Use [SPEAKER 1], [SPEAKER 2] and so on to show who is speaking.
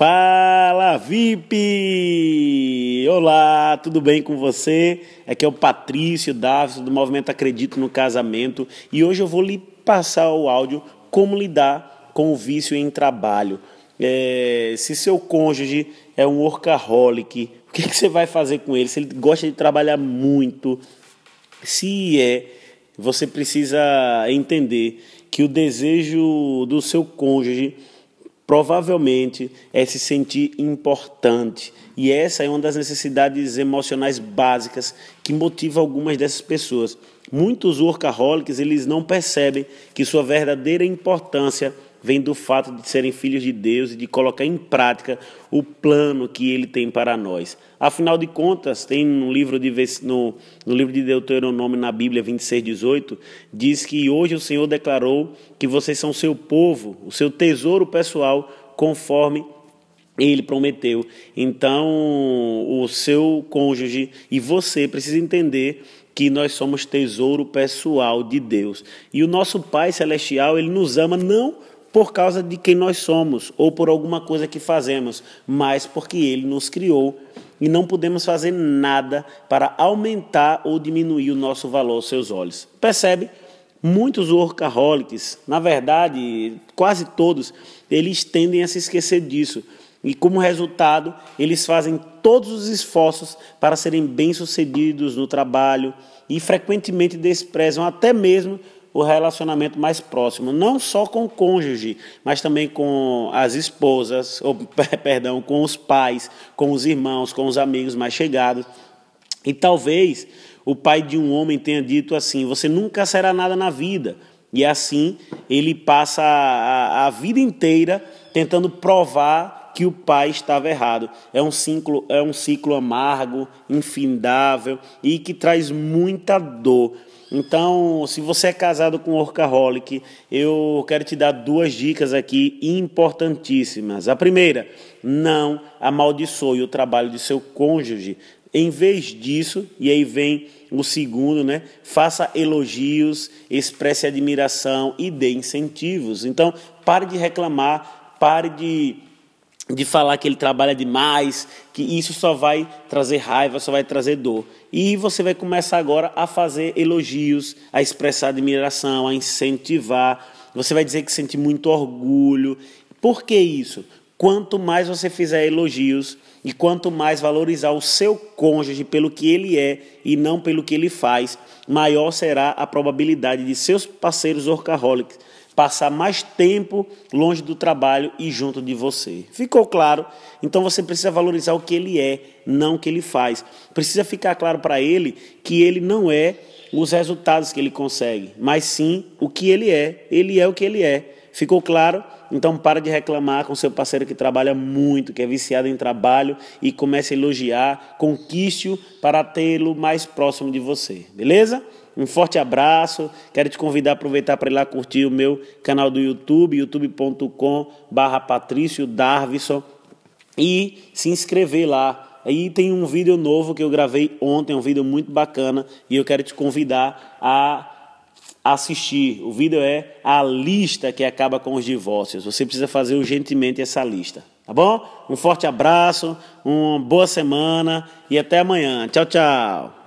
[SPEAKER 1] Fala VIP! Olá, tudo bem com você? Aqui é o Patrício Davis do Movimento Acredito no Casamento e hoje eu vou lhe passar o áudio como lidar com o vício em trabalho. É, se seu cônjuge é um workaholic, o que, que você vai fazer com ele? Se ele gosta de trabalhar muito, se é, você precisa entender que o desejo do seu cônjuge provavelmente é se sentir importante. E essa é uma das necessidades emocionais básicas que motiva algumas dessas pessoas. Muitos workaholics, eles não percebem que sua verdadeira importância vem do fato de serem filhos de Deus e de colocar em prática o plano que ele tem para nós. Afinal de contas, tem no livro de, no, no livro de Deuteronômio, na Bíblia 26, 18, diz que hoje o Senhor declarou que vocês são seu povo, o seu tesouro pessoal, conforme ele prometeu. Então, o seu cônjuge e você precisa entender que nós somos tesouro pessoal de Deus. E o nosso Pai celestial, ele nos ama não por causa de quem nós somos ou por alguma coisa que fazemos, mas porque Ele nos criou e não podemos fazer nada para aumentar ou diminuir o nosso valor aos seus olhos. Percebe? Muitos workaholics, na verdade, quase todos, eles tendem a se esquecer disso. E como resultado, eles fazem todos os esforços para serem bem-sucedidos no trabalho e frequentemente desprezam até mesmo o relacionamento mais próximo, não só com o cônjuge, mas também com as esposas, ou perdão, com os pais, com os irmãos, com os amigos mais chegados. E talvez o pai de um homem tenha dito assim: você nunca será nada na vida. E assim ele passa a, a vida inteira tentando provar que o pai estava errado. É um ciclo, é um ciclo amargo, infindável e que traz muita dor. Então, se você é casado com um workaholic, eu quero te dar duas dicas aqui importantíssimas. A primeira, não amaldiçoe o trabalho de seu cônjuge. Em vez disso, e aí vem o segundo, né? Faça elogios, expresse admiração e dê incentivos. Então, pare de reclamar, pare de de falar que ele trabalha demais, que isso só vai trazer raiva, só vai trazer dor. E você vai começar agora a fazer elogios, a expressar admiração, a incentivar. Você vai dizer que sente muito orgulho. Por que isso? Quanto mais você fizer elogios e quanto mais valorizar o seu cônjuge pelo que ele é e não pelo que ele faz, maior será a probabilidade de seus parceiros workaholics passar mais tempo longe do trabalho e junto de você. Ficou claro? Então você precisa valorizar o que ele é, não o que ele faz. Precisa ficar claro para ele que ele não é os resultados que ele consegue, mas sim o que ele é. Ele é o que ele é. Ficou claro? Então para de reclamar com seu parceiro que trabalha muito, que é viciado em trabalho e comece a elogiar, conquiste-o para tê-lo mais próximo de você. Beleza? Um forte abraço. Quero te convidar a aproveitar para ir lá curtir o meu canal do YouTube, youtube.com barra Patrício Darvison e se inscrever lá. Aí tem um vídeo novo que eu gravei ontem, um vídeo muito bacana e eu quero te convidar a assistir. O vídeo é a lista que acaba com os divórcios. Você precisa fazer urgentemente essa lista, tá bom? Um forte abraço, uma boa semana e até amanhã. Tchau, tchau.